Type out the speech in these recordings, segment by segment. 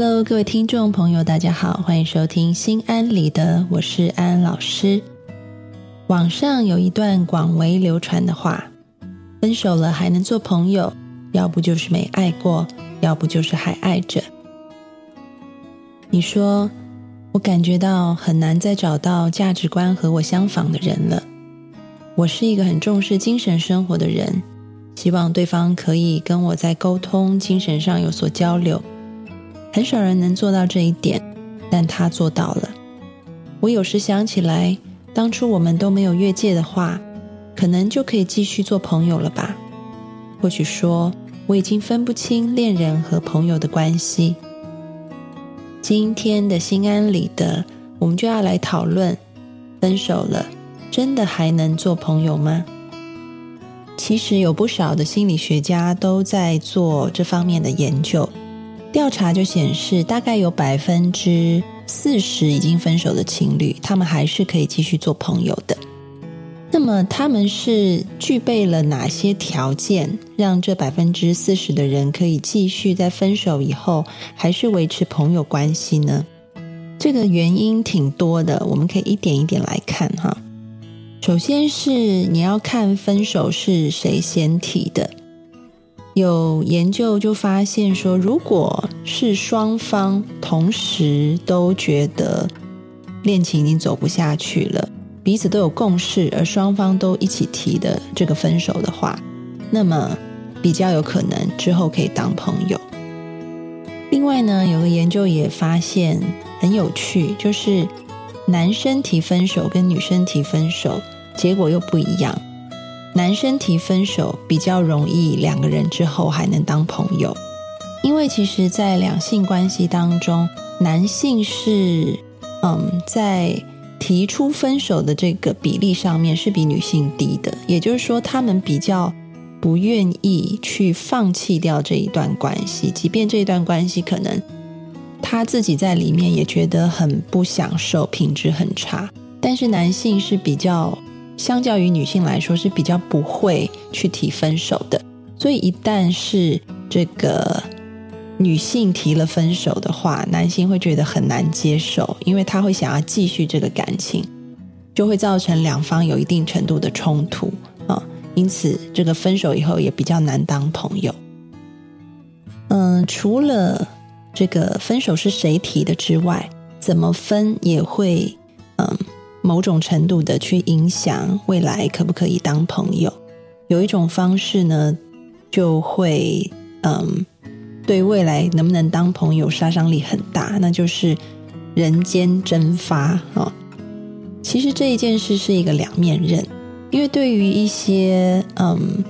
Hello，各位听众朋友，大家好，欢迎收听《心安理得》，我是安安老师。网上有一段广为流传的话：“分手了还能做朋友，要不就是没爱过，要不就是还爱着。”你说，我感觉到很难再找到价值观和我相仿的人了。我是一个很重视精神生活的人，希望对方可以跟我在沟通、精神上有所交流。很少人能做到这一点，但他做到了。我有时想起来，当初我们都没有越界的话，可能就可以继续做朋友了吧？或许说，我已经分不清恋人和朋友的关系。今天的心安理得，我们就要来讨论：分手了，真的还能做朋友吗？其实有不少的心理学家都在做这方面的研究。调查就显示，大概有百分之四十已经分手的情侣，他们还是可以继续做朋友的。那么，他们是具备了哪些条件，让这百分之四十的人可以继续在分手以后还是维持朋友关系呢？这个原因挺多的，我们可以一点一点来看哈。首先是你要看分手是谁先提的。有研究就发现说，如果是双方同时都觉得恋情已经走不下去了，彼此都有共识，而双方都一起提的这个分手的话，那么比较有可能之后可以当朋友。另外呢，有个研究也发现很有趣，就是男生提分手跟女生提分手结果又不一样。男生提分手比较容易，两个人之后还能当朋友，因为其实，在两性关系当中，男性是嗯，在提出分手的这个比例上面是比女性低的，也就是说，他们比较不愿意去放弃掉这一段关系，即便这一段关系可能他自己在里面也觉得很不享受，品质很差，但是男性是比较。相较于女性来说是比较不会去提分手的，所以一旦是这个女性提了分手的话，男性会觉得很难接受，因为他会想要继续这个感情，就会造成两方有一定程度的冲突啊，因此这个分手以后也比较难当朋友。嗯，除了这个分手是谁提的之外，怎么分也会嗯。某种程度的去影响未来可不可以当朋友，有一种方式呢，就会嗯，对未来能不能当朋友杀伤力很大，那就是人间蒸发啊。其实这一件事是一个两面刃，因为对于一些嗯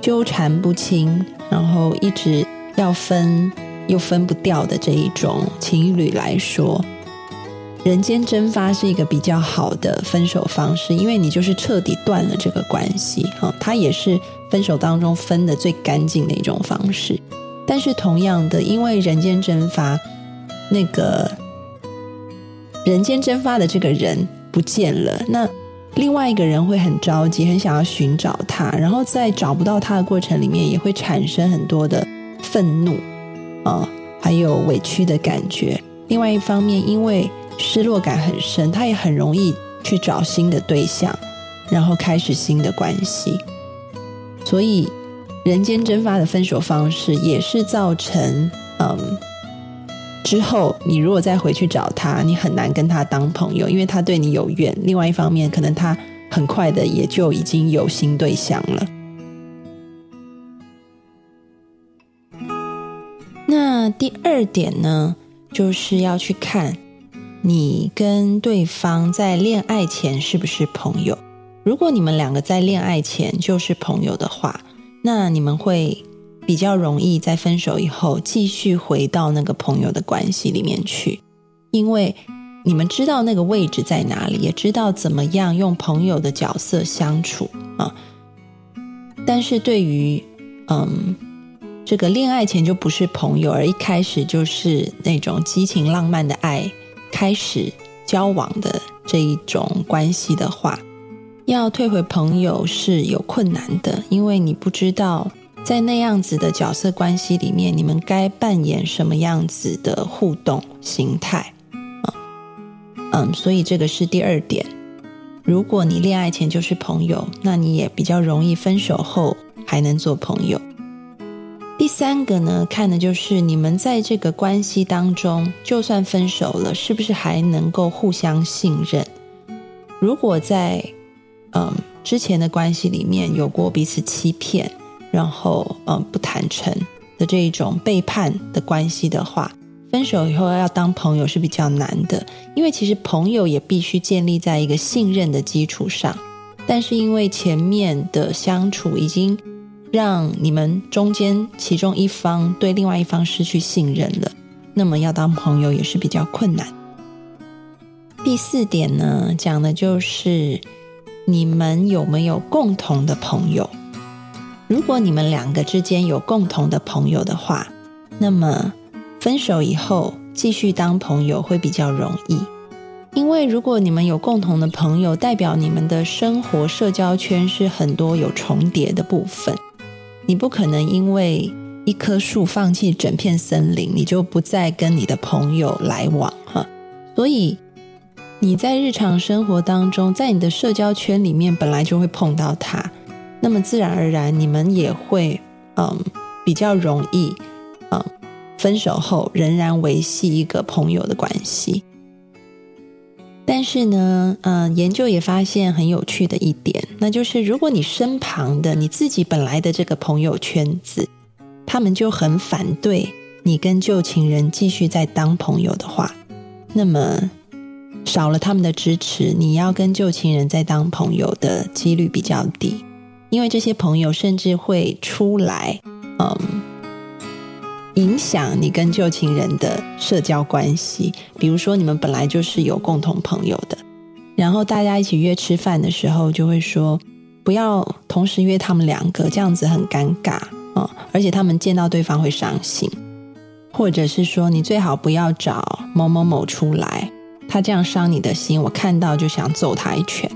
纠缠不清，然后一直要分又分不掉的这一种情侣来说。人间蒸发是一个比较好的分手方式，因为你就是彻底断了这个关系，哈，它也是分手当中分的最干净的一种方式。但是同样的，因为人间蒸发，那个人间蒸发的这个人不见了，那另外一个人会很着急，很想要寻找他，然后在找不到他的过程里面，也会产生很多的愤怒啊，还有委屈的感觉。另外一方面，因为失落感很深，他也很容易去找新的对象，然后开始新的关系。所以，人间蒸发的分手方式也是造成，嗯，之后你如果再回去找他，你很难跟他当朋友，因为他对你有怨。另外一方面，可能他很快的也就已经有新对象了。那第二点呢，就是要去看。你跟对方在恋爱前是不是朋友？如果你们两个在恋爱前就是朋友的话，那你们会比较容易在分手以后继续回到那个朋友的关系里面去，因为你们知道那个位置在哪里，也知道怎么样用朋友的角色相处啊。但是对于嗯，这个恋爱前就不是朋友，而一开始就是那种激情浪漫的爱，开始交往的这一种关系的话，要退回朋友是有困难的，因为你不知道在那样子的角色关系里面，你们该扮演什么样子的互动形态啊？嗯，所以这个是第二点。如果你恋爱前就是朋友，那你也比较容易分手后还能做朋友。第三个呢，看的就是你们在这个关系当中，就算分手了，是不是还能够互相信任？如果在嗯之前的关系里面有过彼此欺骗，然后嗯不坦诚的这一种背叛的关系的话。分手以后要当朋友是比较难的，因为其实朋友也必须建立在一个信任的基础上。但是因为前面的相处已经让你们中间其中一方对另外一方失去信任了，那么要当朋友也是比较困难。第四点呢，讲的就是你们有没有共同的朋友。如果你们两个之间有共同的朋友的话，那么。分手以后继续当朋友会比较容易，因为如果你们有共同的朋友，代表你们的生活社交圈是很多有重叠的部分。你不可能因为一棵树放弃整片森林，你就不再跟你的朋友来往哈。所以你在日常生活当中，在你的社交圈里面本来就会碰到他，那么自然而然你们也会嗯比较容易嗯。分手后仍然维系一个朋友的关系，但是呢，嗯，研究也发现很有趣的一点，那就是如果你身旁的你自己本来的这个朋友圈子，他们就很反对你跟旧情人继续再当朋友的话，那么少了他们的支持，你要跟旧情人再当朋友的几率比较低，因为这些朋友甚至会出来，嗯。影响你跟旧情人的社交关系，比如说你们本来就是有共同朋友的，然后大家一起约吃饭的时候，就会说不要同时约他们两个，这样子很尴尬啊，而且他们见到对方会伤心，或者是说你最好不要找某某某出来，他这样伤你的心，我看到就想揍他一拳。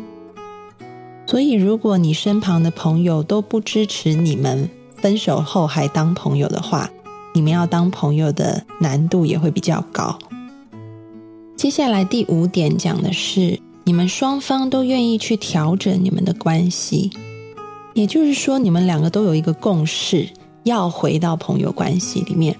所以如果你身旁的朋友都不支持你们分手后还当朋友的话，你们要当朋友的难度也会比较高。接下来第五点讲的是，你们双方都愿意去调整你们的关系，也就是说，你们两个都有一个共识，要回到朋友关系里面，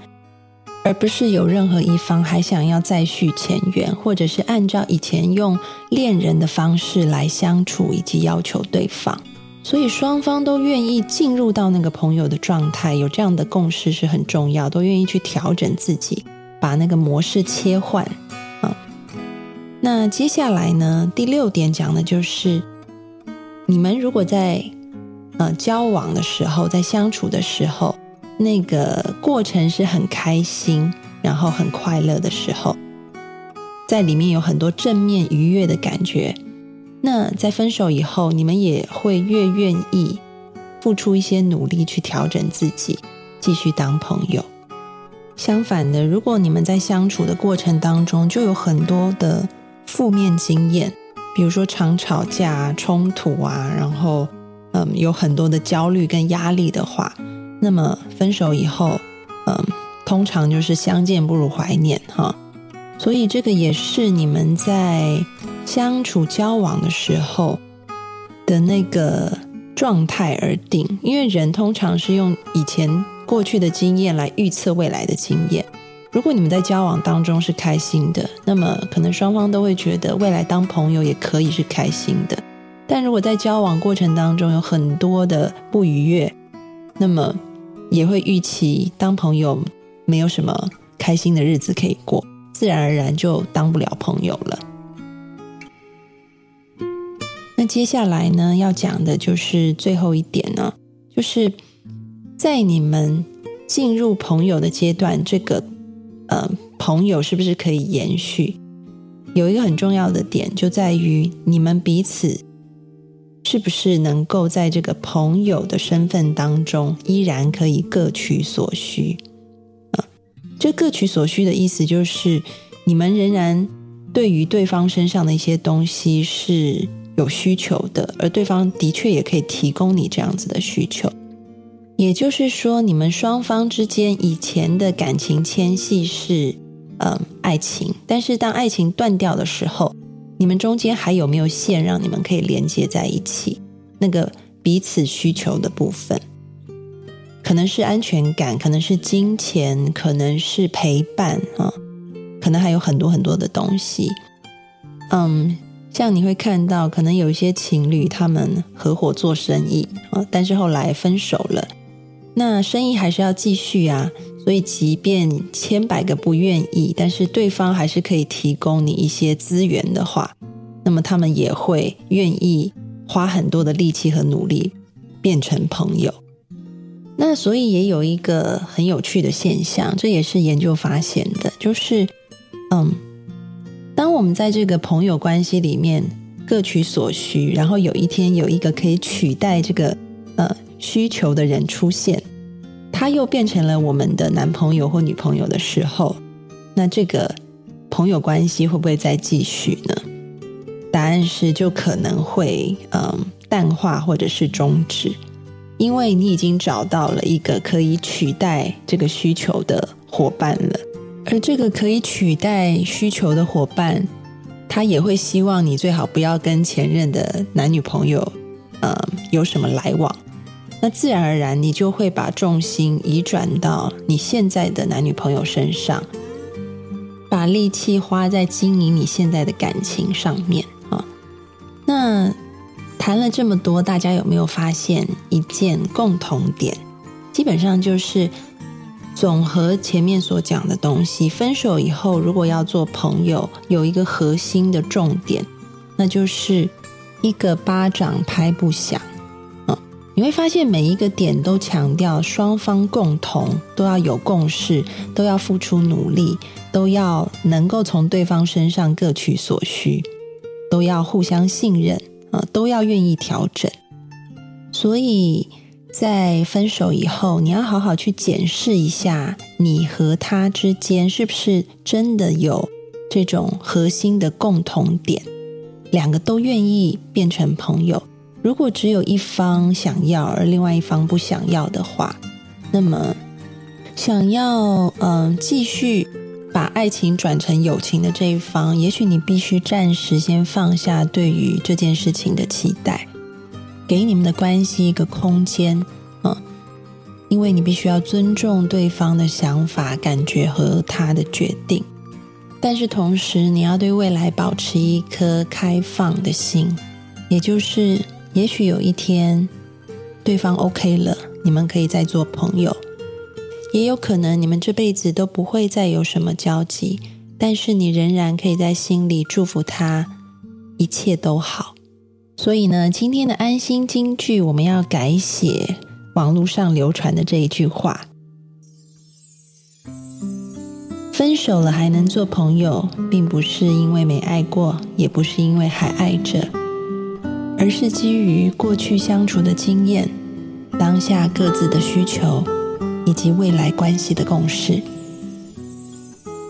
而不是有任何一方还想要再续前缘，或者是按照以前用恋人的方式来相处以及要求对方。所以双方都愿意进入到那个朋友的状态，有这样的共识是很重要，都愿意去调整自己，把那个模式切换啊。那接下来呢，第六点讲的就是，你们如果在呃交往的时候，在相处的时候，那个过程是很开心，然后很快乐的时候，在里面有很多正面愉悦的感觉。那在分手以后，你们也会越愿意付出一些努力去调整自己，继续当朋友。相反的，如果你们在相处的过程当中就有很多的负面经验，比如说常吵架、冲突啊，然后嗯有很多的焦虑跟压力的话，那么分手以后，嗯，通常就是相见不如怀念哈。所以这个也是你们在。相处交往的时候的那个状态而定，因为人通常是用以前过去的经验来预测未来的经验。如果你们在交往当中是开心的，那么可能双方都会觉得未来当朋友也可以是开心的。但如果在交往过程当中有很多的不愉悦，那么也会预期当朋友没有什么开心的日子可以过，自然而然就当不了朋友了。接下来呢，要讲的就是最后一点呢，就是在你们进入朋友的阶段，这个呃朋友是不是可以延续？有一个很重要的点就在于你们彼此是不是能够在这个朋友的身份当中，依然可以各取所需。啊，这各取所需的意思就是你们仍然对于对方身上的一些东西是有需求的，而对方的确也可以提供你这样子的需求。也就是说，你们双方之间以前的感情牵系是，嗯，爱情。但是当爱情断掉的时候，你们中间还有没有线让你们可以连接在一起？那个彼此需求的部分，可能是安全感，可能是金钱，可能是陪伴啊，可能还有很多很多的东西。嗯，像你会看到，可能有一些情侣他们合伙做生意啊，但是后来分手了。那生意还是要继续啊，所以即便千百个不愿意，但是对方还是可以提供你一些资源的话，那么他们也会愿意花很多的力气和努力变成朋友。那所以也有一个很有趣的现象，这也是研究发现的，就是嗯，当我们在这个朋友关系里面各取所需，然后有一天有一个可以取代这个呃。需求的人出现，他又变成了我们的男朋友或女朋友的时候，那这个朋友关系会不会再继续呢？答案是就可能会嗯淡化或者是终止，因为你已经找到了一个可以取代这个需求的伙伴了，而这个可以取代需求的伙伴，他也会希望你最好不要跟前任的男女朋友呃有什么来往。那自然而然，你就会把重心移转到你现在的男女朋友身上，把力气花在经营你现在的感情上面啊。那谈了这么多，大家有没有发现一件共同点？基本上就是总和前面所讲的东西。分手以后，如果要做朋友，有一个核心的重点，那就是一个巴掌拍不响。嗯你会发现每一个点都强调双方共同都要有共识，都要付出努力，都要能够从对方身上各取所需，都要互相信任啊，都要愿意调整。所以在分手以后，你要好好去检视一下你和他之间是不是真的有这种核心的共同点，两个都愿意变成朋友。如果只有一方想要，而另外一方不想要的话，那么想要嗯继续把爱情转成友情的这一方，也许你必须暂时先放下对于这件事情的期待，给你们的关系一个空间，嗯，因为你必须要尊重对方的想法、感觉和他的决定，但是同时你要对未来保持一颗开放的心，也就是。也许有一天，对方 OK 了，你们可以再做朋友；也有可能你们这辈子都不会再有什么交集，但是你仍然可以在心里祝福他，一切都好。所以呢，今天的安心金句，我们要改写网络上流传的这一句话：分手了还能做朋友，并不是因为没爱过，也不是因为还爱着。而是基于过去相处的经验、当下各自的需求以及未来关系的共识。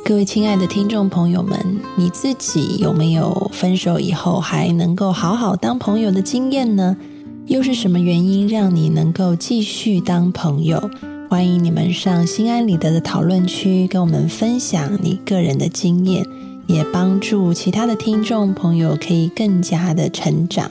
各位亲爱的听众朋友们，你自己有没有分手以后还能够好好当朋友的经验呢？又是什么原因让你能够继续当朋友？欢迎你们上心安理得的讨论区跟我们分享你个人的经验，也帮助其他的听众朋友可以更加的成长。